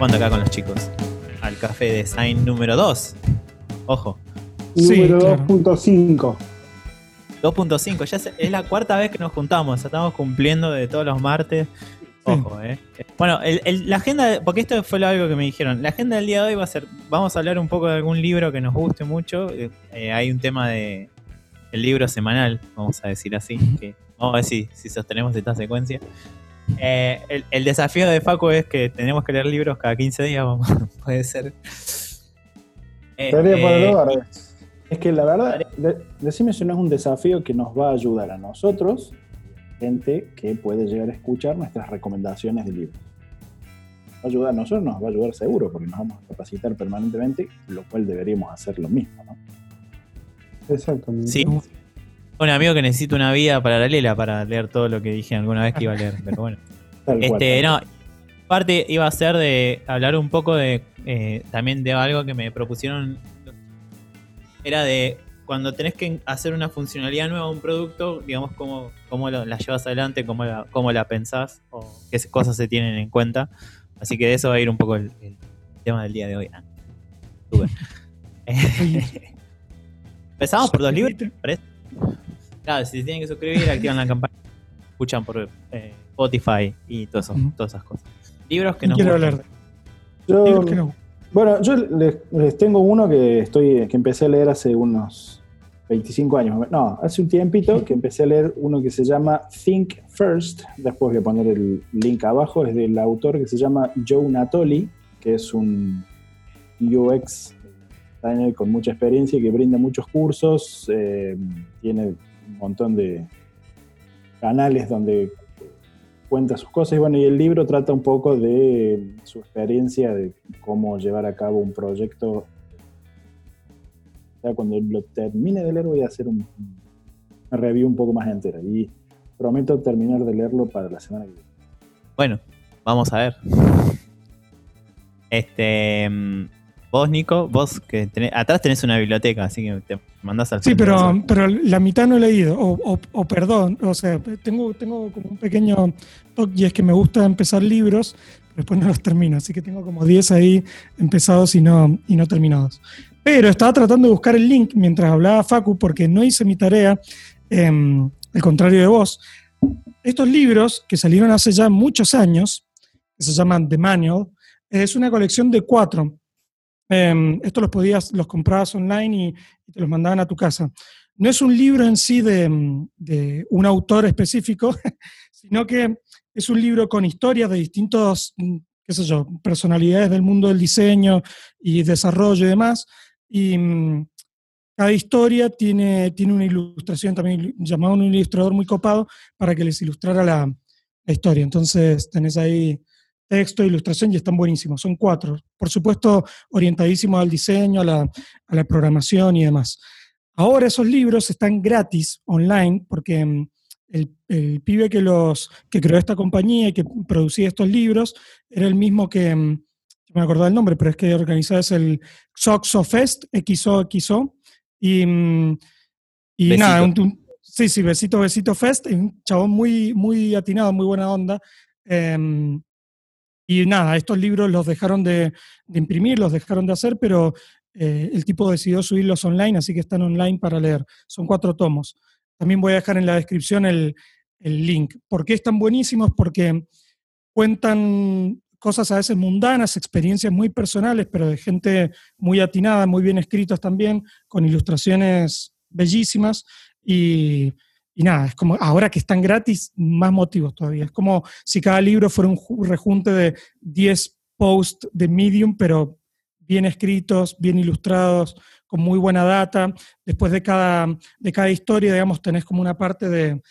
jugando acá con los chicos al café design número 2. Ojo. Número 2.5. 2.5, ya es, la cuarta vez que nos juntamos, estamos cumpliendo de todos los martes. Ojo, eh. Bueno, la agenda, porque esto fue algo que me dijeron, la agenda del día de hoy va a ser, vamos a hablar un poco de algún libro que nos guste mucho. Eh, eh, hay un tema de el libro semanal, vamos a decir así, que vamos a ver si, sostenemos esta secuencia. Eh, el, desafío de Facu es que tenemos que leer libros cada 15 días, puede ser. Es que la verdad, decime si no es un desafío que nos va a ayudar a nosotros, gente que puede llegar a escuchar nuestras recomendaciones de libros. Va a ayudar a nosotros, nos va a ayudar seguro, porque nos vamos a capacitar permanentemente, lo cual deberíamos hacer lo mismo, ¿no? Exactamente. Sí. Un amigo que necesita una vida paralela para leer todo lo que dije alguna vez que iba a leer, pero bueno. este, no, parte iba a ser de hablar un poco de eh, también de algo que me propusieron era de cuando tenés que hacer una funcionalidad nueva a un producto, digamos, cómo, cómo la llevas adelante, cómo la, cómo la pensás o qué cosas se tienen en cuenta. Así que de eso va a ir un poco el, tema del día de hoy. Ah, Empezamos por dos libros, Claro, si se tienen que suscribir, activan la campana, escuchan por eh, Spotify y todo eso, todas esas cosas. Libros que no quiero hablar. Yo, que no. Bueno, yo les, tengo uno que estoy que empecé a leer hace unos 25 años. No, hace un tiempito que empecé a leer uno que se llama Think First. Después voy a poner el link abajo. Es del autor que se llama Joe Natoli, que es un UX con mucha experiencia y que brinda muchos cursos. Eh, tiene montón de canales donde cuenta sus cosas y bueno, y el libro trata un poco de su experiencia de cómo llevar a cabo un proyecto. Ya cuando lo termine de leer voy a hacer un, review un poco más entera y prometo terminar de leerlo para la semana que viene. Bueno, vamos a ver. Este, mm, Vos, Nico, vos que atrás tenés una biblioteca, así que te mandás al Sí, pero, pero la mitad no he leído, o, perdón, o sea, tengo, tengo como un pequeño toque y es que me gusta empezar libros, pero después no los termino, así que tengo como 10 ahí empezados y no, y no terminados. Pero estaba tratando de buscar el link mientras hablaba Facu porque no hice mi tarea, em, al contrario de vos. Estos libros que salieron hace ya muchos años, que se llaman The Manual, es una colección de cuatro Em, esto los podías, los comprabas online y, te los mandaban a tu casa. No es un libro en sí de, un autor específico, sino que es un libro con historias de distintos, qué sé yo, personalidades del mundo del diseño y desarrollo y demás. Y mm, cada historia tiene, tiene una ilustración también, llamado un ilustrador muy copado, para que les ilustrara la, la historia. Entonces tenés ahí texto, ilustración y están buenísimos. Son cuatro. Por supuesto, orientadísimos al diseño, a la, programación y demás. Ahora esos libros están gratis online porque mm, el, pibe que, los, que creó esta compañía y que producía estos libros era el mismo que, mm, no me acuerdo el nombre, pero es que organizaba es el Soxo Fest, XO, Y, mm, y nada, sí, sí, Besito, Besito Fest, un chabón muy, muy atinado, muy buena onda. Em, y nada, estos libros los dejaron de, imprimir, los dejaron de hacer, pero eh, el tipo decidió subirlos online, así que están online para leer. Son cuatro tomos. También voy a dejar en la descripción el, link. ¿Por qué están buenísimos? Porque cuentan cosas a veces mundanas, experiencias muy personales, pero de gente muy atinada, muy bien escritos también, con ilustraciones bellísimas y y nada, es como ahora que están gratis, más motivos todavía. Es como si cada libro fuera un rejunte de 10 posts de Medium, pero bien escritos, bien ilustrados, con muy buena data. Después de cada, de cada historia, digamos, tenés como una parte de,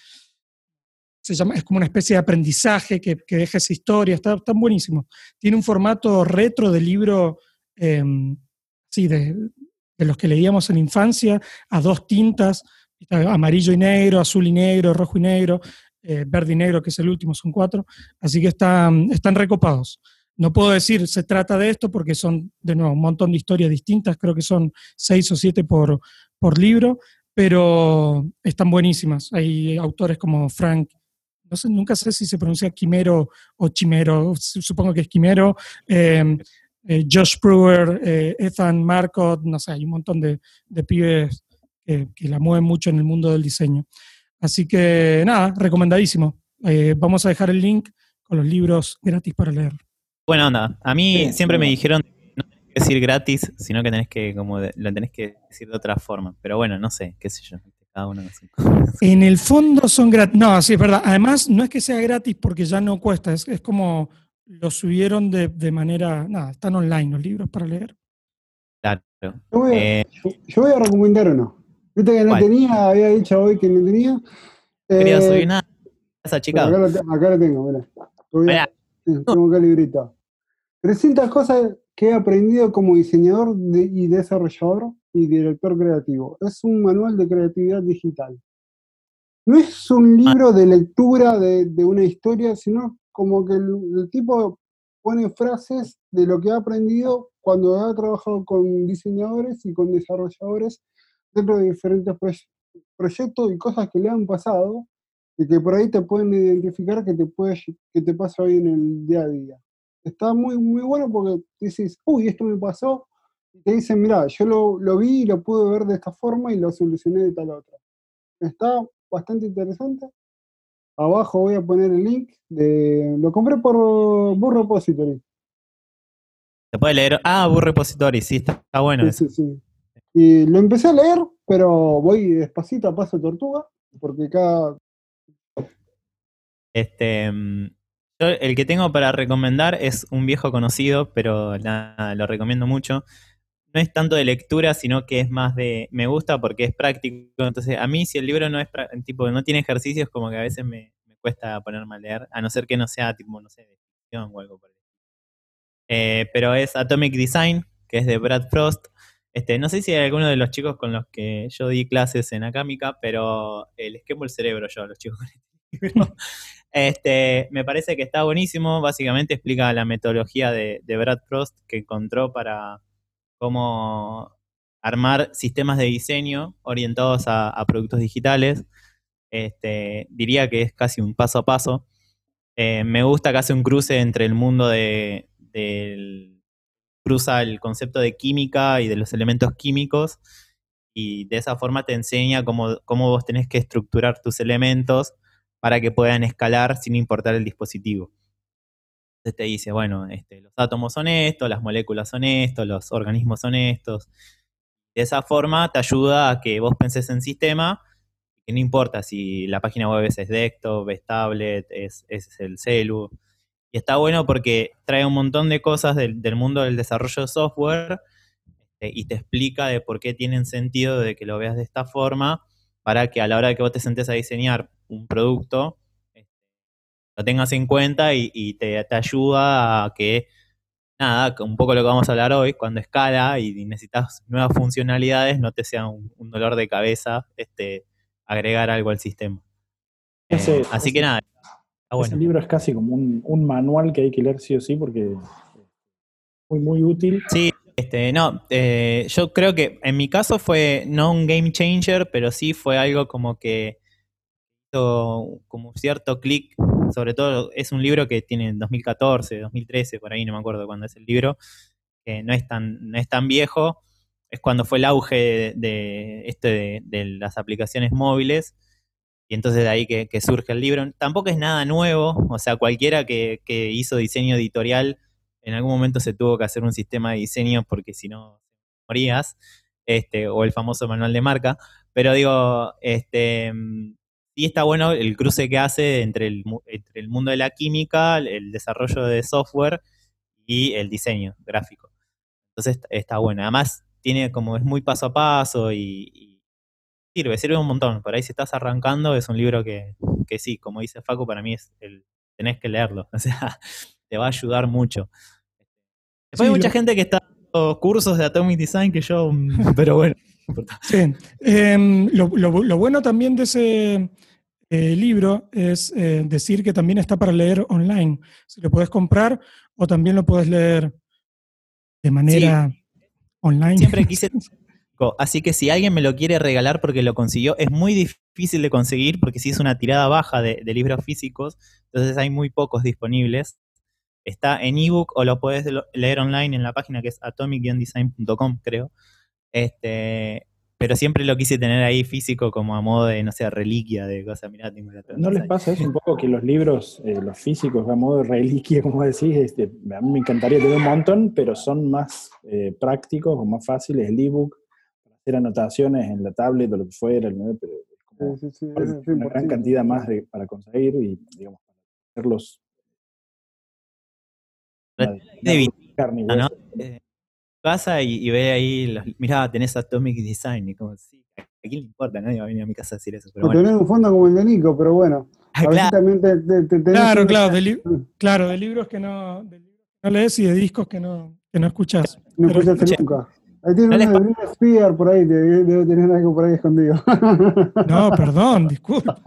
se llama, es como una especie de aprendizaje que, que deja esa historia, está, está, buenísimo. Tiene un formato retro de libro, em, sí, de, de, los que leíamos en infancia, a dos tintas, amarillo y negro, azul y negro, rojo y negro, eh, verde y negro, que es el último, son cuatro. Así que están, están recopados. No puedo decir se trata de esto porque son, de nuevo, un montón de historias distintas, creo que son seis o siete por, por libro, pero están buenísimas. Hay autores como Frank no sé, nunca sé si se pronuncia Quimero o Chimero, supongo que es Quimero, eh, eh, Josh Brewer, Ethan Marcott, no sé, hay un montón de, pibes que, la mueven mucho en el mundo del diseño. Así que nada, recomendadísimo. vamos a dejar el link con los libros gratis para leer. Bueno, anda, a mí siempre me dijeron no tenés que decir gratis, sino que tenés que, como lo tenés que decir de otra forma. Pero bueno, no sé, qué sé yo. En el fondo son gratis. No, sí, es verdad. Además, no es que sea gratis porque ya no cuesta, es, como lo subieron de, manera. Nada, están online los libros para leer. Claro. Yo voy, a, eh, recomendar uno. Viste que no tenía, había dicho hoy que no tenía. Quería eh, subir nada. Esa chica. Acá, lo, tengo, mira. Tengo acá el librito. 300 cosas que he aprendido como diseñador y desarrollador y director creativo. Es un manual de creatividad digital. No es un libro de lectura de, una historia, sino como que el, tipo pone frases de lo que ha aprendido cuando ha trabajado con diseñadores y con desarrolladores dentro de diferentes proyectos y cosas que le han pasado y que por ahí te pueden identificar que te, puede, que te pasa hoy en el día a día. Está muy, muy bueno porque dices, uy, esto me pasó, te dicen, mira, yo lo, vi y lo pude ver de esta forma y lo solucioné de tal otra. Está bastante interesante. Abajo voy a poner el link de. Lo compré por Burro Repository. Se puede leer. Ah, Burro Repository, sí, está, bueno. Sí, sí, Y lo empecé a leer, pero voy despacito a paso tortuga, porque cada. Este. Mm, el que tengo para recomendar es un viejo conocido, pero lo recomiendo mucho no es tanto de lectura, sino que es más de me gusta porque es práctico. Entonces, a mí si el libro no es tipo no tiene ejercicios, como que a veces me, cuesta ponerme a leer, a no ser que no sea tipo, no sé, de ficción o algo por el eh, pero es Atomic Design, que es de Brad Frost. Este, no sé si hay alguno de los chicos con los que yo di clases en Acámica, pero les quemo el cerebro yo a los chicos con este libro. Este, me parece que está buenísimo. Básicamente explica la metodología de Brad Frost que encontró para, cómo armar sistemas de diseño orientados a, productos digitales. Este, diría que es casi un paso a paso. Eh, me gusta que hace un cruce entre el mundo de, del cruza el concepto de química y de los elementos químicos y de esa forma te enseña cómo, cómo vos tenés que estructurar tus elementos para que puedan escalar sin importar el dispositivo. Entonces te dice, bueno, este, los átomos son estos, las moléculas son estos, los organismos son estos. De esa forma te ayuda a que vos penses en sistema, que no importa si la página web es desktop, es tablet, es, el celu. Y está bueno porque trae un montón de cosas del, mundo del desarrollo de software este, y te explica de por qué tienen sentido de que lo veas de esta forma para que a la hora de que vos te sentes a diseñar un producto, lo tengas en cuenta y, te, ayuda a que, nada, un poco lo que vamos a hablar hoy, cuando escala y necesitas nuevas funcionalidades, no te sea un, dolor de cabeza este, agregar algo al sistema. Eh, así que nada. Ese libro es casi como un, manual que hay que leer sí o sí porque es muy, muy útil. Sí, este, no, eh, yo creo que en mi caso fue no un game changer, pero sí fue algo como que hizo como cierto clic sobre todo es un libro que tiene 2014, 2013, por ahí no me acuerdo cuándo es el libro, que no es tan, no es tan viejo, es cuando fue el auge de, este de, las aplicaciones móviles, y entonces de ahí que, surge el libro. Tampoco es nada nuevo, o sea, cualquiera que, hizo diseño editorial, en algún momento se tuvo que hacer un sistema de diseño porque si no morías, este, o el famoso manual de marca, pero digo, este, y está bueno el cruce que hace entre el, entre el mundo de la química, el desarrollo de software y el diseño gráfico. Entonces está bueno. Además, tiene como es muy paso a paso y, sirve, sirve un montón. Por ahí si estás arrancando, es un libro que, que sí, como dice Facu, para mí es el, tenés que leerlo. O sea, te va a ayudar mucho. Después hay mucha gente que está haciendo cursos de Atomic Design que yo, pero bueno. Sí. Em, lo, lo, bueno también de ese, el libro es eh, decir que también está para leer online. Si lo puedes comprar o también lo puedes leer de manera online. Siempre quise Así que si alguien me lo quiere regalar porque lo consiguió, es muy difícil de conseguir porque si es una tirada baja de, libros físicos, entonces hay muy pocos disponibles. Está en ebook o lo puedes leer online en la página que es atomic-design.com, creo. Este, pero siempre lo quise tener ahí físico como a modo de, no sé, reliquia de cosas. Mirá, tengo ¿No les pasa eso un poco que los libros, eh, los físicos, a modo de reliquia, como decís? Este, a mí me encantaría tener un montón, pero son más eh, prácticos o más fáciles. El ebook, hacer anotaciones en la tablet o lo que fuera, pero es una gran cantidad más para conseguir y, digamos, para hacerlos. De, casa y, ve ahí, los, mirá, tenés Atomic Design, y como, sí, ¿a quién le importa? Nadie va a venir a mi casa a decir eso. Pero bueno. Tener un fondo como el de Nico, pero bueno. claro, claro, de claro, de libros que no, de libros que no lees y de discos que no, que no escuchás. No escuchaste nunca. Ahí tiene uno de Britney Spears por ahí, debe tener algo por ahí escondido. No, perdón, disculpa.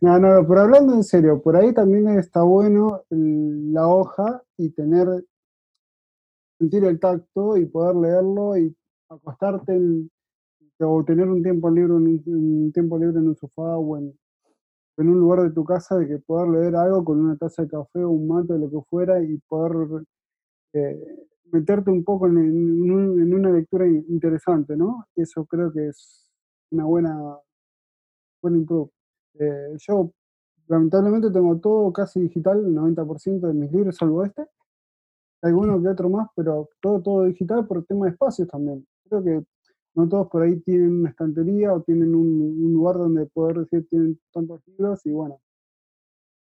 No, no, pero hablando en serio, por ahí también está bueno la hoja y tener sentir el tacto y poder leerlo y acostarte o tener un tiempo libre, un, un, tiempo libre en un sofá o en, en, un lugar de tu casa de que poder leer algo con una taza de café o un mate, lo que fuera, y poder eh, meterte un poco en, en, una lectura interesante, ¿no? Eso creo que es una buena, buen improve. Eh, yo lamentablemente tengo todo casi digital, el 90% de mis libros, salvo este, alguno que otro más, pero todo, todo digital por el tema de espacios también. Creo que no todos por ahí tienen una estantería o tienen un, lugar donde poder decir tienen tantos libros y bueno.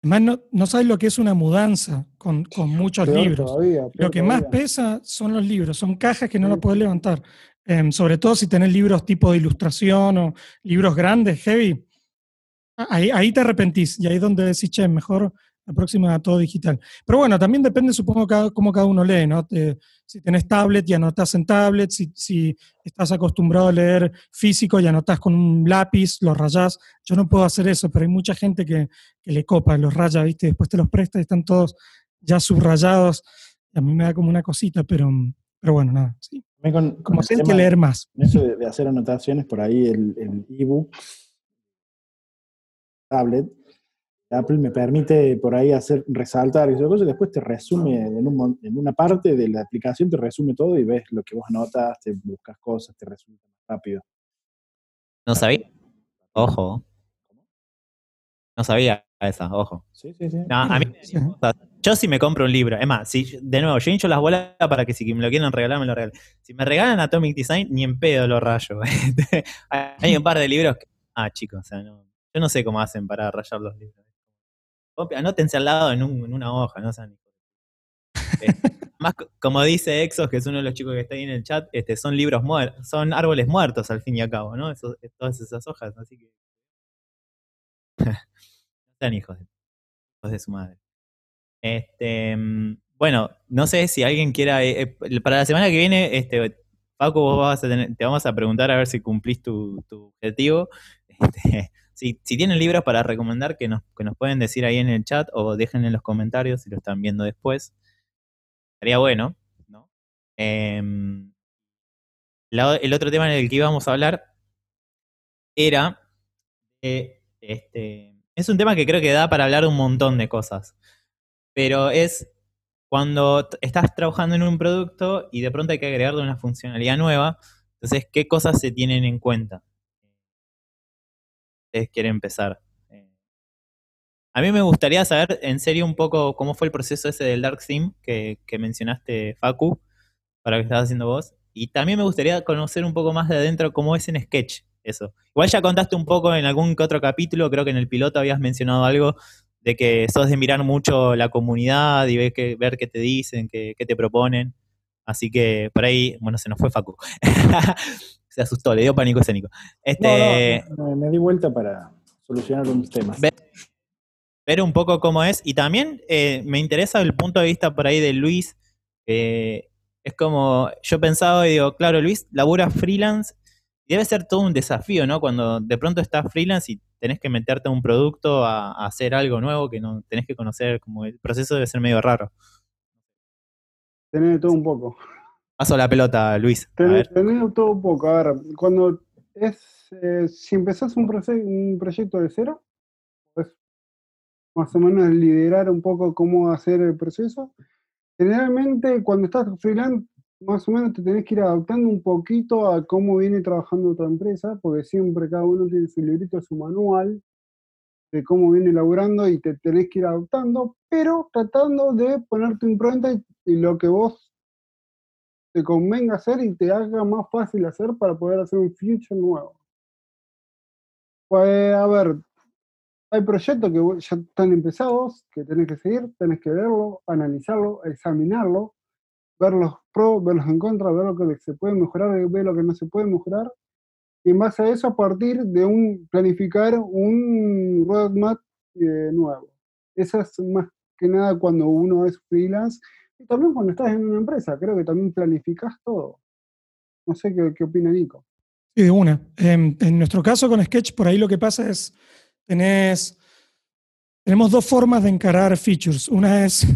Además, no, no sabes lo que es una mudanza con, muchos libros. lo que más pesa son los libros, son cajas que no la puedes levantar. Em, sobre todo si tenés libros tipo de ilustración o libros grandes, heavy. Ahí, ahí te arrepentís y ahí es donde decís, che, mejor la próxima todo digital. Pero bueno, también depende, supongo, cada, cómo cada uno lee, ¿no? si tenés tablet y anotás en tablet, si, si, estás acostumbrado a leer físico y anotás con un lápiz, los rayás. Yo no puedo hacer eso, pero hay mucha gente que, que le copa, los raya, ¿viste? Después te los presta y están todos ya subrayados. A mí me da como una cosita, pero, pero bueno, nada. Sí. como si hay que leer más. Eso de, hacer anotaciones, por ahí el ebook, tablet, Apple me permite por ahí hacer resaltar y cosas, y después te resume en, en, una parte de la aplicación, te resume todo y ves lo que vos notas, te buscas cosas, te resulta más rápido. No sabía. Ojo. No sabía esa, ojo. Sí, sí, sí. a mí, yo sí me compro un libro. Es más, si, de nuevo, yo hincho las bolas para que si me lo quieren regalar, me lo regalen. Si me regalan Atomic Design, ni en pedo lo rayo. Hay un par de libros que. Ah, chicos, o sea, no, yo no sé cómo hacen para rayar los libros anótense al lado en, una hoja, no sean más como dice Exos, que es uno de los chicos que está ahí en el chat, este, son libros muertos, son árboles muertos al fin y al cabo, ¿no? todas esas hojas, así que. no sean hijos de, hijos de su madre. Este, bueno, no sé si alguien quiera. Eh, eh, para la semana que viene, este, Paco, vos vas a tener, te vamos a preguntar a ver si cumplís tu, tu objetivo. Este, si, tienen libros para recomendar, que nos, que nos pueden decir ahí en el chat o dejen en los comentarios si lo están viendo después. Estaría bueno, ¿no? Em, el otro tema en el que íbamos a hablar era este, es un tema que creo que da para hablar un montón de cosas, pero es cuando estás trabajando en un producto y de pronto hay que agregarle una funcionalidad nueva, entonces, ¿qué cosas se tienen en cuenta? Ustedes quieren empezar. Eh, a mí me gustaría saber en serio un poco cómo fue el proceso ese del Dark Theme que, mencionaste, Facu, para lo que estás haciendo vos. Y también me gustaría conocer un poco más de adentro cómo es en Sketch eso. Igual ya contaste un poco en algún que otro capítulo, creo que en el piloto habías mencionado algo de que sos de mirar mucho la comunidad y ver, que, ver qué te dicen, qué, qué te proponen. Así que por ahí, bueno, se nos fue Facu. se asustó, le dio pánico escénico. Este, me di vuelta para solucionar unos temas. Ver, un poco cómo es. Y también eh, me interesa el punto de vista por ahí de Luis. es como, yo pensaba y digo, claro, Luis labura freelance. Debe ser todo un desafío, ¿no? Cuando de pronto estás freelance y tenés que meterte a un producto a, a hacer algo nuevo que no tenés que conocer, como el proceso debe ser medio raro. Tener todo un poco. Paso la pelota, Luis. Tenés, todo un poco. A ver, cuando es, eh, si empezás un, un proyecto de cero, pues más o menos liderar un poco cómo hacer el proceso. Generalmente cuando estás freelance, más o menos te tenés que ir adaptando un poquito a cómo viene trabajando otra empresa, porque siempre cada uno tiene su librito, su manual de cómo viene elaborando y te tenés que ir adaptando, pero tratando de ponerte un impronta y lo que vos te convenga hacer y te haga más fácil hacer para poder hacer un future nuevo. Pues a ver, hay proyectos que ya están empezados, que tenés que seguir, tenés que verlo, analizarlo, examinarlo, ver los pros, ver los en contra, ver lo que se puede mejorar, ver lo que no se puede mejorar. Y en base a eso, a partir de un planificar un roadmap eh, nuevo. Eso es más que nada cuando uno es freelance y también cuando estás en una empresa. Creo que también planificas todo. No sé qué, opina Nico. Sí, una. en nuestro caso con Sketch, por ahí lo que pasa es, tenés, tenemos dos formas de encarar features. Una es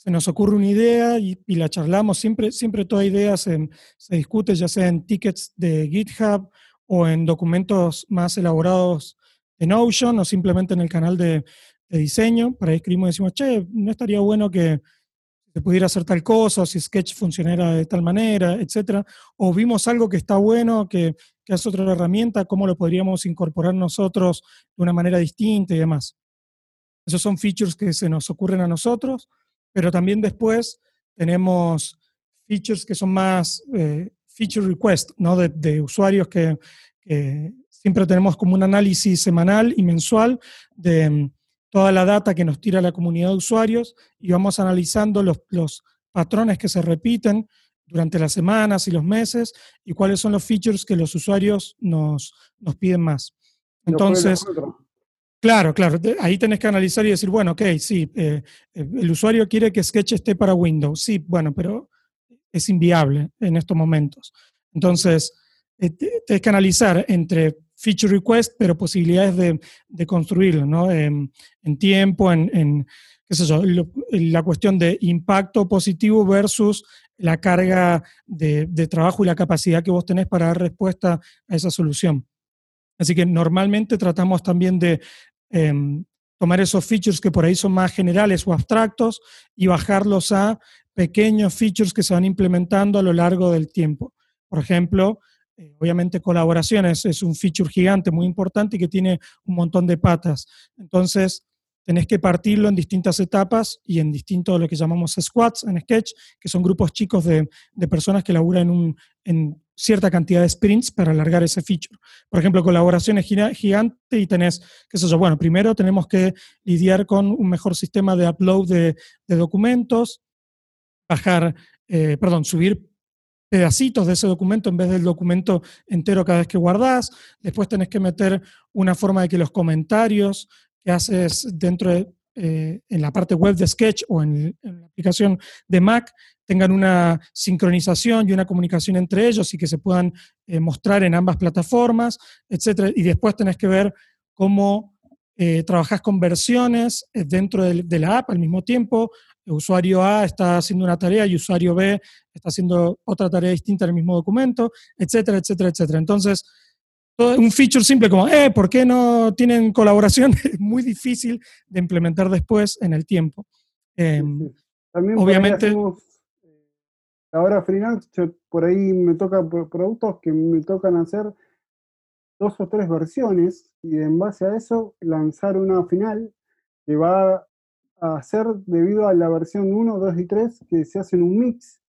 se nos ocurre una idea y, la charlamos. Siempre, siempre toda idea se, discute, ya sea en tickets de GitHub o en documentos más elaborados en Notion o simplemente en el canal de, diseño. Para ahí escribimos y decimos, che, no estaría bueno que se pudiera hacer tal cosa, si Sketch funcionara de tal manera, etcétera. O vimos algo que está bueno, que, que es otra herramienta, cómo lo podríamos incorporar nosotros de una manera distinta y demás. Esos son features que se nos ocurren a nosotros pero también después tenemos features que son más eh, feature request, ¿no? De, usuarios que, siempre tenemos como un análisis semanal y mensual de toda la data que nos tira la comunidad de usuarios y vamos analizando los, los patrones que se repiten durante las semanas y los meses y cuáles son los features que los usuarios nos, nos piden más. Entonces, Claro, claro. Ahí tenés que analizar y decir, bueno, ok, sí, eh, eh, el usuario quiere que Sketch esté para Windows. Sí, bueno, pero es inviable en estos momentos. Entonces, eh, tenés que analizar entre feature request, pero posibilidades de, construirlo, ¿no? En, tiempo, en, qué sé yo, la cuestión de impacto positivo versus la carga de, de trabajo y la capacidad que vos tenés para dar respuesta a esa solución. Así que normalmente tratamos también de Em, tomar esos features que por ahí son más generales o abstractos y bajarlos a pequeños features que se van implementando a lo largo del tiempo. Por ejemplo, eh, obviamente colaboraciones es un feature gigante muy importante y que tiene un montón de patas. Entonces, tenés que partirlo en distintas etapas y en distintos lo que llamamos squads en Sketch, que son grupos chicos de, personas que laburan un, en cierta cantidad de sprints para alargar ese feature. Por ejemplo, colaboraciones gigante y tenés, qué sé yo, bueno, primero tenemos que lidiar con un mejor sistema de upload de, documentos, bajar, eh, perdón, subir pedacitos de ese documento en vez del documento entero cada vez que guardás. Después tenés que meter una forma de que los comentarios que haces dentro de, eh, en la parte web de Sketch o en, la aplicación de Mac tengan una sincronización y una comunicación entre ellos y que se puedan eh, mostrar en ambas plataformas, etc. Y después tenés que ver cómo eh, trabajas con versiones dentro de, de, la app al mismo tiempo. El usuario A está haciendo una tarea y usuario B está haciendo otra tarea distinta en el mismo documento, etcétera, etcétera, etcétera. Entonces, un feature simple como, eh, ¿por qué no tienen colaboración? es muy difícil de implementar después en el tiempo. Em, También obviamente. Eh, ahora freelance, por ahí me toca productos que me tocan hacer dos o tres versiones y en base a eso lanzar una final que va a ser debido a la versión 1, 2 y 3 que se hacen un mix,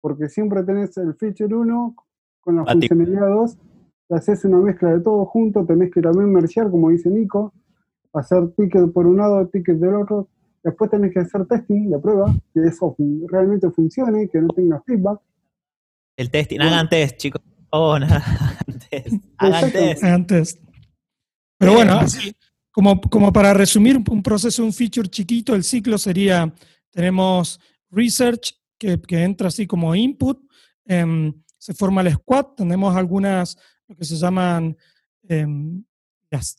porque siempre tenés el feature 1 con la funcionalidad 2 haces una mezcla de todo junto, tenés que también mergear, como dice Nico, hacer ticket por un lado, ticket del otro, después tenés que hacer testing de prueba, que eso realmente funcione, que no tenga feedback. El testing, hagan test, chicos. Oh, nada, hagan test. Hagan test. Pero bueno, como, como para resumir un proceso, un feature chiquito, el ciclo sería, tenemos research, que, que entra así como input, em, se forma el squad, tenemos algunas lo que se llaman em,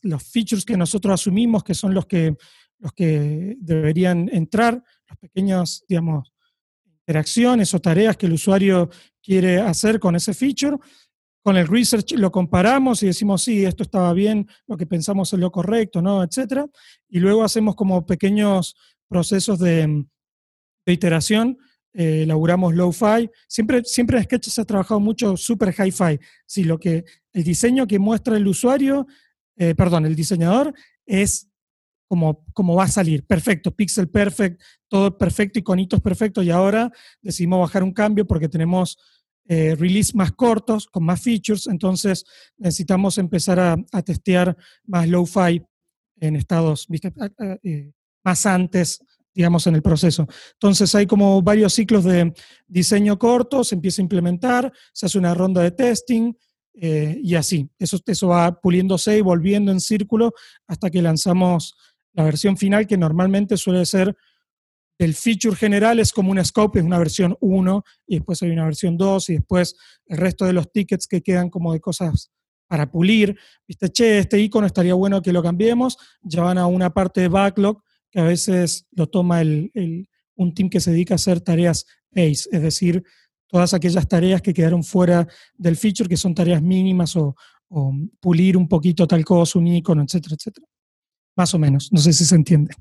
los features que nosotros asumimos que son los que, los que deberían entrar, los pequeños, digamos, interacciones o tareas que el usuario quiere hacer con ese feature. Con el research lo comparamos y decimos, sí, esto estaba bien, lo que pensamos es lo correcto, ¿no? Etcétera. Y luego hacemos como pequeños procesos de, iteración. Eh, elaboramos low-fi. Siempre, siempre en Sketch se ha trabajado mucho super hi-fi. Si lo que, el diseño que muestra el usuario, eh, perdón, el diseñador, es como, como, va a salir. Perfecto, pixel perfect, todo perfecto, iconitos perfectos. Y ahora decidimos bajar un cambio porque tenemos eh, release más cortos, con más features. Entonces necesitamos empezar a, testear más low-fi en estados. Eh, más antes digamos, en el proceso. Entonces hay como varios ciclos de diseño corto, se empieza a implementar, se hace una ronda de testing eh, y así. Eso, eso va puliéndose y volviendo en círculo hasta que lanzamos la versión final, que normalmente suele ser el feature general es como un scope, es una versión 1, y después hay una versión 2, y después el resto de los tickets que quedan como de cosas para pulir. Viste, che, este icono estaría bueno que lo cambiemos, ya van a una parte de backlog que a veces lo toma el, un team que se dedica a hacer tareas base, es decir, todas aquellas tareas que quedaron fuera del feature, que son tareas mínimas o, pulir un poquito tal cosa, un icono, etcétera, etcétera. Más o menos, no sé si se entiende.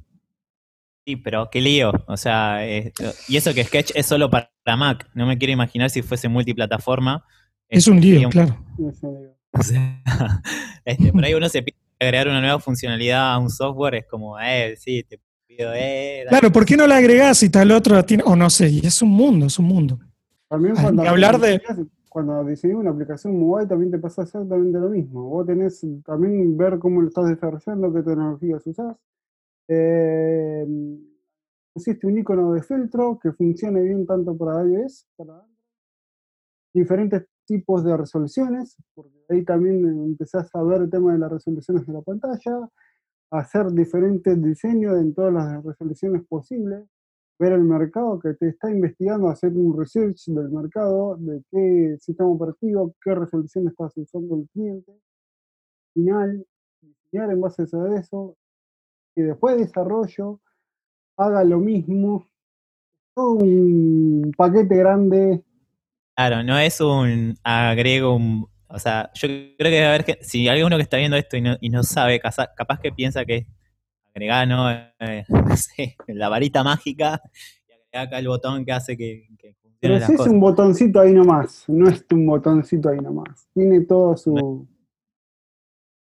Sí, pero qué lío. O sea, y eso que Sketch es solo para Mac. No me quiero imaginar si fuese multiplataforma. Es, un lío, claro. O sea, este, por ahí uno se piensa agregar una nueva funcionalidad a un software es como, eh, sí, te pido, eh. Claro, ¿por qué no la agregás si tal otro tiene, o no sé, es un mundo, es un mundo. También cuando, hablar de... cuando diseñas una aplicación mobile también te pasa exactamente lo mismo. Vos tenés también ver cómo lo estás desarrollando, qué tecnologías usás. Eh, pusiste un icono de filtro que funcione bien tanto para iOS, para diferentes tipos de resoluciones, porque ahí también empezás a ver el tema de las resoluciones de la pantalla, hacer diferentes diseños en todas las resoluciones posibles, ver el mercado que te está investigando, hacer un research del mercado, de qué sistema operativo, qué resolución estás usando el cliente, final, diseñar en base a eso, después de desarrollo haga lo mismo, todo un paquete grande Claro, no es un agrego, un, o sea, yo creo que a ver que si hay uno que está viendo esto y no, y no sabe, capaz que piensa que es agregar, ¿no? Eh, no sé, la varita mágica y agregar acá el botón que hace que, que funcione. Pero si es un botoncito ahí nomás, no es un botoncito ahí nomás. Tiene todo su.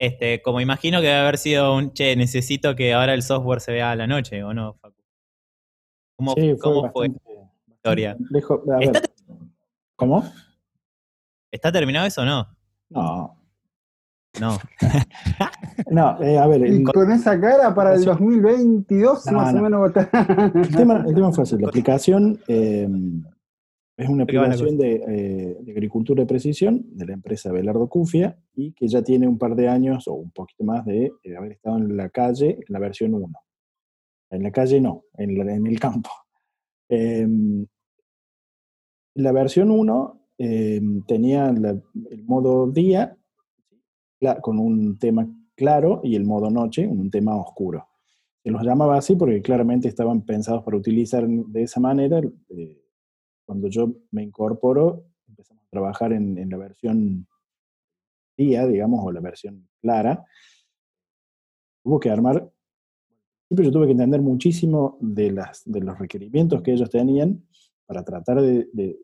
Este, como imagino que debe haber sido un che, necesito que ahora el software se vea a la noche, ¿o no, Facu? ¿Cómo, fue, ¿cómo fue la historia? ¿Cómo? ¿Está terminado eso o no? No. No. no, eh, a ver. Y con esa cara para el 2022 más o menos el tema, el tema fue así. La aplicación eh, es una aplicación eh, de, agricultura de precisión de la empresa Belardo Cufia y que ya tiene un par de años o un poquito más de haber estado en la calle, en la versión 1. En la calle no, en, en el campo. La versión 1 em, tenía el modo día con un tema claro y el modo noche, un tema oscuro. Se los llamaba así porque claramente estaban pensados para utilizar de esa manera. Eh, cuando yo me incorporo, empezamos a trabajar en, la versión día, digamos, o la versión clara. Hubo que armar, siempre yo tuve que entender muchísimo de, las, de los requerimientos que ellos tenían para tratar de,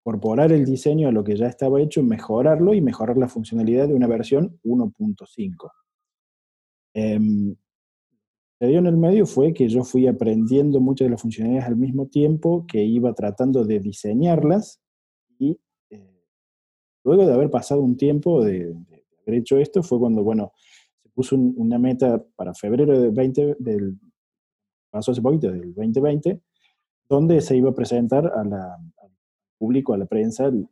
incorporar el diseño a lo que ya estaba hecho, mejorarlo y mejorar la funcionalidad de una versión 1.5. Eh, em, dio en el medio fue que yo fui aprendiendo muchas de las funcionalidades al mismo tiempo que iba tratando de diseñarlas y eh, luego de haber pasado un tiempo de, haber hecho esto fue cuando, bueno, se puso una meta para febrero del 20, del, pasó hace poquito, del 2020, donde se iba a presentar al público, a la prensa, el,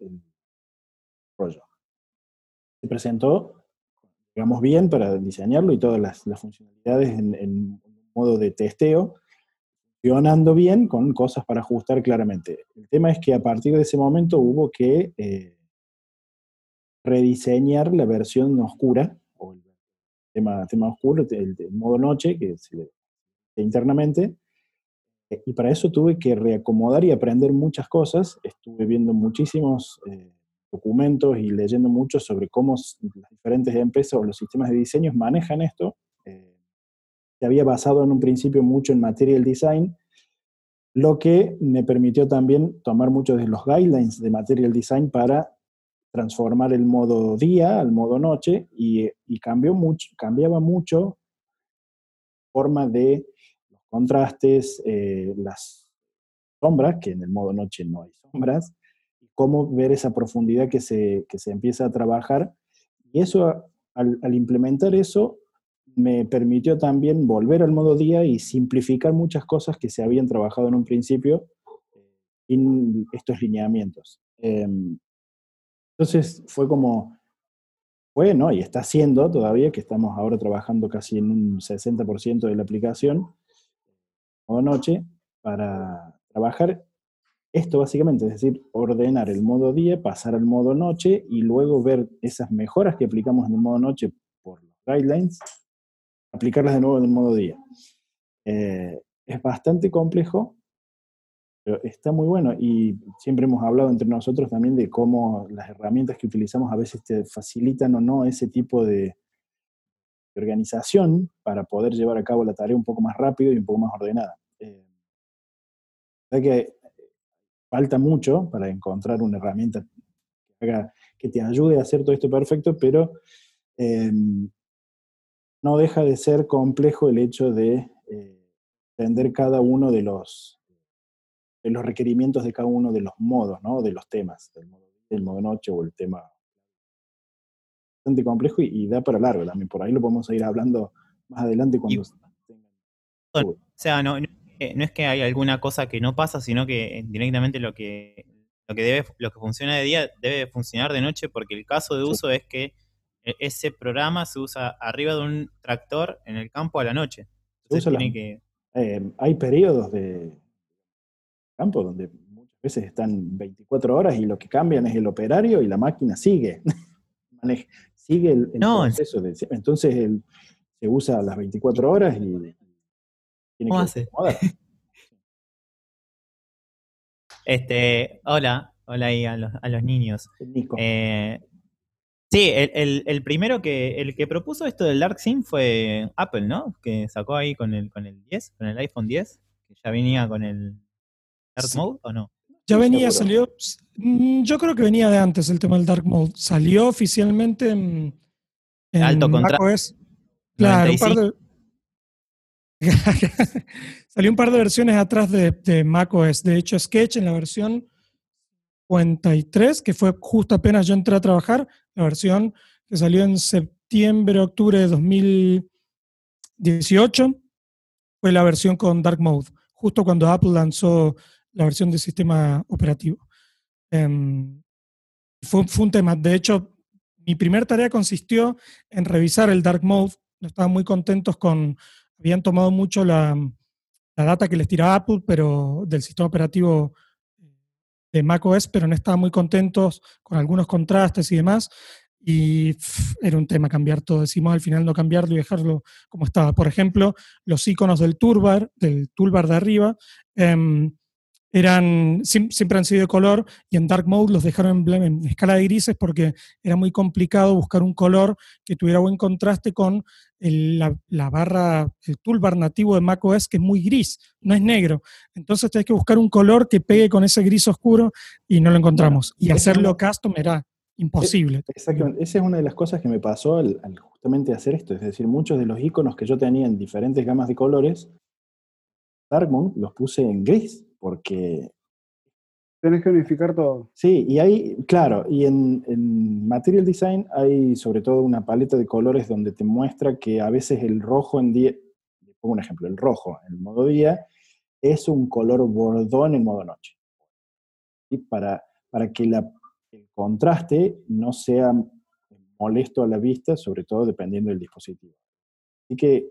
rollo. Se presentó, digamos, bien para diseñarlo y todas las, funcionalidades en, modo de testeo, funcionando bien con cosas para ajustar claramente. El tema es que a partir de ese momento hubo que eh, rediseñar la versión oscura, o el tema, tema oscuro, el, modo noche, que se internamente, Eh, y para eso tuve que reacomodar y aprender muchas cosas. Estuve viendo muchísimos eh, documentos y leyendo mucho sobre cómo las diferentes empresas o los sistemas de diseño manejan esto. se había basado en un principio mucho en material design, lo que me permitió también tomar muchos de los guidelines de material design para transformar el modo día al modo noche y, cambió mucho, cambiaba mucho forma de los contrastes, eh, las sombras, que en el modo noche no hay sombras, y cómo ver esa profundidad que se, que se empieza a trabajar. Y eso, al, al implementar eso, me permitió también volver al modo día y simplificar muchas cosas que se habían trabajado en un principio en estos lineamientos. Em, entonces fue como, bueno, y está haciendo todavía, que estamos ahora trabajando casi en un 60% de la aplicación, modo noche, para trabajar esto básicamente, es decir, ordenar el modo día, pasar al modo noche y luego ver esas mejoras que aplicamos en el modo noche por los guidelines aplicarlas de nuevo en el modo día. Eh, es bastante complejo, pero está muy bueno. Y siempre hemos hablado entre nosotros también de cómo las herramientas que utilizamos a veces te facilitan o no ese tipo de, organización para poder llevar a cabo la tarea un poco más rápido y un poco más ordenada. Eh, que falta mucho para encontrar una herramienta que, que te ayude a hacer todo esto perfecto, pero eh, no deja de ser complejo el hecho de eh, entender cada uno de los, de los requerimientos de cada uno de los modos, ¿no? de los temas, del modo, del modo noche o el tema. Bastante complejo y, da para largo también. Por ahí lo podemos ir hablando más adelante cuando. o sea, no, no, es que hay alguna cosa que no pasa, sino que directamente lo que, lo que, debe, lo que funciona de día debe funcionar de noche, porque el caso de uso es que e, ese programa se usa arriba de un tractor en el campo a la noche. Eh, hay periodos de campo donde muchas veces están 24 horas y lo que cambian es el operario y la máquina sigue. sigue el, proceso de. Entonces se usa las 24 horas y tiene ¿Cómo hace? Este, hola, hola ahí a los, a los niños. Eh, Sí, el, primero que, el que propuso esto del Dark Sim fue Apple, ¿no? Que sacó ahí con el, con el 10, con el iPhone 10, que ya venía con el Dark Mode, ¿o no? Ya venía, salió. Mm, yo creo que venía de antes el tema del Dark Mode. Salió oficialmente en. Alto contraste. Claro, un par de. salió un par de versiones atrás de, macOS. De hecho, Sketch en la versión 53, que fue justo apenas yo entré a trabajar, la versión que salió en septiembre, octubre de 2018, fue la versión con Dark Mode, justo cuando Apple lanzó la versión de sistema operativo. Em, fue, un tema, de hecho, mi primera tarea consistió en revisar el Dark Mode, estaban muy contentos con, habían tomado mucho la, la data que les tiraba Apple, pero del sistema operativo de macOS, pero no estaban muy contentos con algunos contrastes y demás. Y era un tema cambiar todo. Decimos al final no cambiarlo y dejarlo como estaba. Por ejemplo, los iconos del toolbar, del toolbar de arriba, em, eran, siempre han sido de color y en dark mode los dejaron en, escala de grises porque era muy complicado buscar un color que tuviera buen contraste con la, barra, el toolbar nativo de macOS que es muy gris, no es negro. Entonces tenés que buscar un color que pegue con ese gris oscuro y no lo encontramos. y hacerlo custom era imposible. Exactamente, esa es una de las cosas que me pasó al, al justamente hacer esto, es decir, muchos de los iconos que yo tenía en diferentes gamas de colores, Dark Mode los puse en gris porque... Tienes que unificar todo. Sí, y hay, claro, y en, Material Design hay sobre todo una paleta de colores donde te muestra que a veces el rojo en día, pongo un ejemplo, el rojo en el modo día es un color bordón en modo noche. Y para, para que la, el contraste no sea molesto a la vista, sobre todo dependiendo del dispositivo. Así que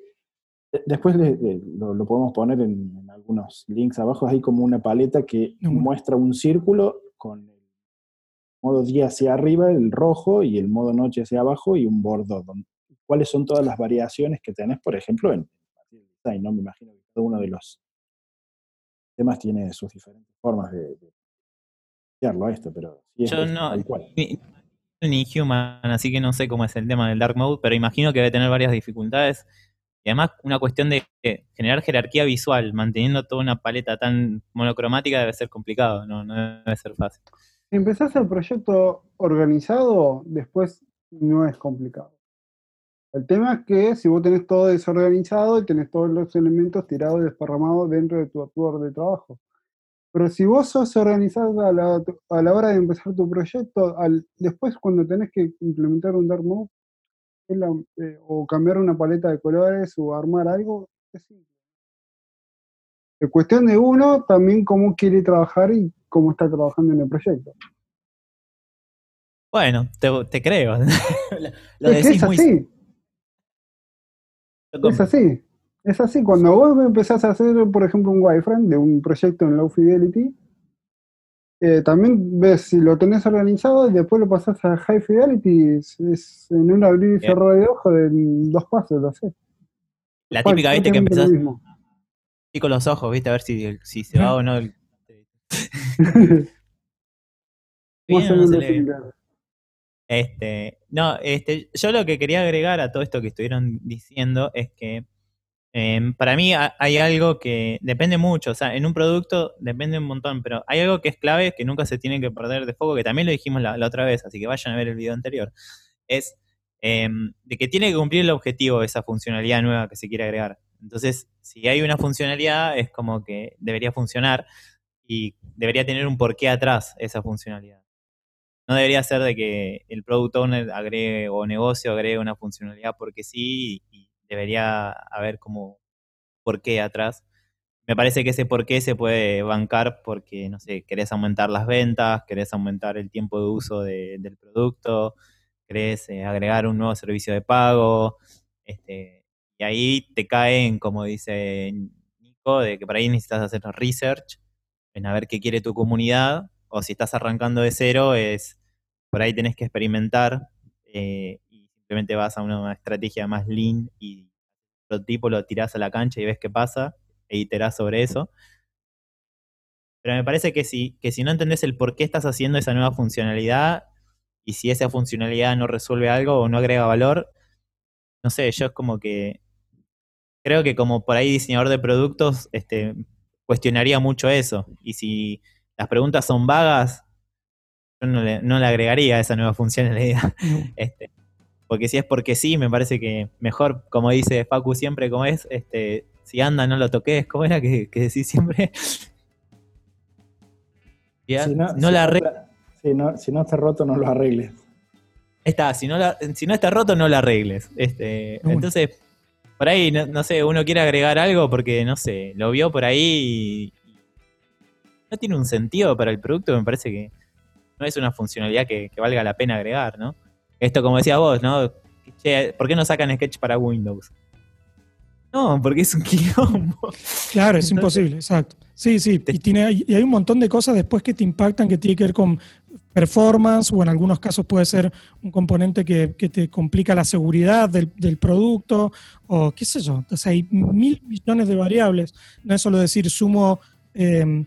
Después lo, podemos poner en, algunos links abajo, hay como una paleta que muestra un círculo con el modo día hacia arriba, el rojo, y el modo noche hacia abajo, y un bordo. ¿Cuáles son todas las variaciones que tenés, por ejemplo, en design? ¿no? Me imagino que cada uno de los sistemas tiene sus diferentes formas de, hacerlo a esto, pero sí Yo no, Ni, human, así que no sé cómo es el tema del dark mode, pero imagino que debe tener varias dificultades. Y además, una cuestión de generar jerarquía visual, manteniendo toda una paleta tan monocromática, debe ser complicado, no, debe ser fácil. Si empezás el proyecto organizado, después no es complicado. El tema es que si vos tenés todo desorganizado y tenés todos los elementos tirados y desparramados dentro de tu actuar de trabajo. Pero si vos sos organizado a la, a la hora de empezar tu proyecto, después cuando tenés que implementar un dark eh, o cambiar una paleta de colores o armar algo, es simple. Es cuestión de uno también cómo quiere trabajar y cómo está trabajando en el proyecto. Bueno, te, creo. es es así. Es así. Es así. Cuando vos empezás a hacer, por ejemplo, un wireframe de un proyecto en low fidelity, eh, también ves si lo tenés organizado y después lo pasás a high fidelity, es, en un abrir y cerrar de ojo de dos pasos, lo sé. La típica, viste, que empezás y con los ojos, viste, a ver si, si se va o no. Este, no, este, yo lo que quería agregar a todo esto que estuvieron diciendo es que em, para mí hay algo que depende mucho, o sea, en un producto depende un montón, pero hay algo que es clave que nunca se tiene que perder de foco, que también lo dijimos la, otra vez, así que vayan a ver el video anterior, es em, de que tiene que cumplir el objetivo esa funcionalidad nueva que se quiere agregar. Entonces, si hay una funcionalidad, es como que debería funcionar y debería tener un porqué atrás esa funcionalidad. No debería ser de que el product owner agregue o negocio agregue una funcionalidad porque sí y debería haber como porqué atrás. Me parece que ese porqué se puede bancar porque, no sé, querés aumentar las ventas, querés aumentar el tiempo de uso del producto, querés eh, agregar un nuevo servicio de pago, este, y ahí te caen, como dice Nico, de que por ahí necesitas hacer research en a ver qué quiere tu comunidad, o si estás arrancando de cero, es por ahí tenés que experimentar eh, simplemente vas a una estrategia más lean y el tipo lo tirás a la cancha y ves qué pasa e iterás sobre eso. Pero me parece que si, que si no entendés el por qué estás haciendo esa nueva funcionalidad y si esa funcionalidad no resuelve algo o no agrega valor, no sé, yo es como que creo que como por ahí diseñador de productos, este, cuestionaría mucho eso. Y si las preguntas son vagas, yo no le, no le agregaría esa nueva funcionalidad. Este, porque si es porque sí, me parece que mejor, como dice Facu siempre, como es, este, si anda, no lo toques, ¿cómo era que, que decís siempre? Si no, no la si no, si no está roto, no lo arregles. Está, si no, si no está roto, no lo arregles. Este, entonces, por ahí, no, sé, uno quiere agregar algo porque, no sé, lo vio por ahí y no tiene un sentido para el producto, me parece que no es una funcionalidad que, valga la pena agregar, ¿no? Esto, como decía vos, ¿no? ¿Por qué no sacan Sketch para Windows? No, porque es un quilombo. Claro, es imposible, exacto. Sí, sí, y, tiene, y hay un montón de cosas después que te impactan que tiene que ver con performance o en algunos casos puede ser un componente que, te complica la seguridad del, producto o qué sé yo. Entonces hay mil millones de variables. No es solo decir sumo, em,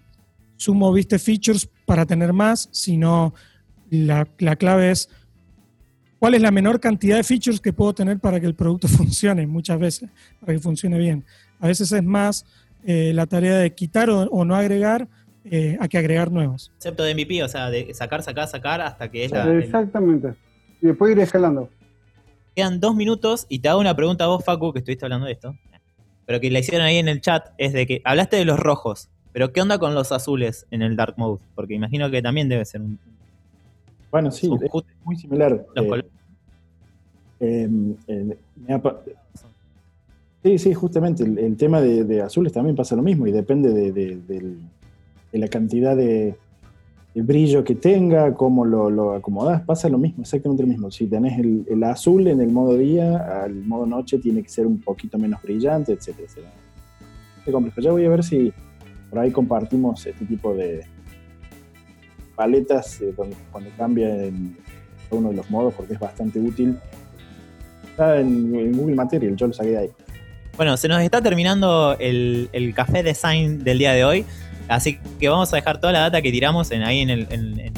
sumo viste features para tener más, sino la, la clave es cuál es la menor cantidad de features que puedo tener para que el producto funcione muchas veces, para que funcione bien. A veces es más eh, la tarea de quitar o no agregar eh, a que agregar nuevos. Concepto de MVP, o sea, de sacar, sacar, sacar hasta que es la. Exactamente. Y después ir escalando. Quedan dos minutos y te hago una pregunta a vos, Facu, que estuviste hablando de esto. Pero que la hicieron ahí en el chat, es de que hablaste de los rojos, pero ¿qué onda con los azules en el Dark Mode? Porque imagino que también debe ser un. Bueno, sí, es muy similar. Eh, eh, sí, sí, justamente. El, tema de, azules también pasa lo mismo y depende del la cantidad de, brillo que tenga, cómo lo, lo, acomodás, pasa lo mismo, exactamente lo mismo. Si tenés el, azul en el modo día, al modo noche tiene que ser un poquito menos brillante, etcétera, etcétera. complejo. Ya voy a ver si por ahí compartimos este tipo de paletas eh, cuando cambia en uno de los modos porque es bastante útil. Está en, Google Material, yo lo saqué de ahí. Bueno, se nos está terminando el, el café design del día de hoy. Así que vamos a dejar toda la data que tiramos en, ahí en, en,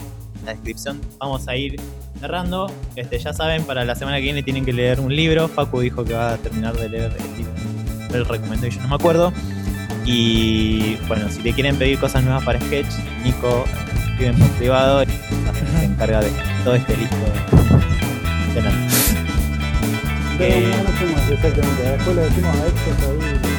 la descripción. Vamos a ir cerrando. Este, ya saben, para la semana que viene tienen que leer un libro. Facu dijo que va a terminar de leer el libro. El recommendation, no me acuerdo. Y bueno, si le quieren pedir cosas nuevas para Sketch, Nico escriben por privado y se encarga de todo este listo de, de eh, no, no, exactamente. Después decimos a ahí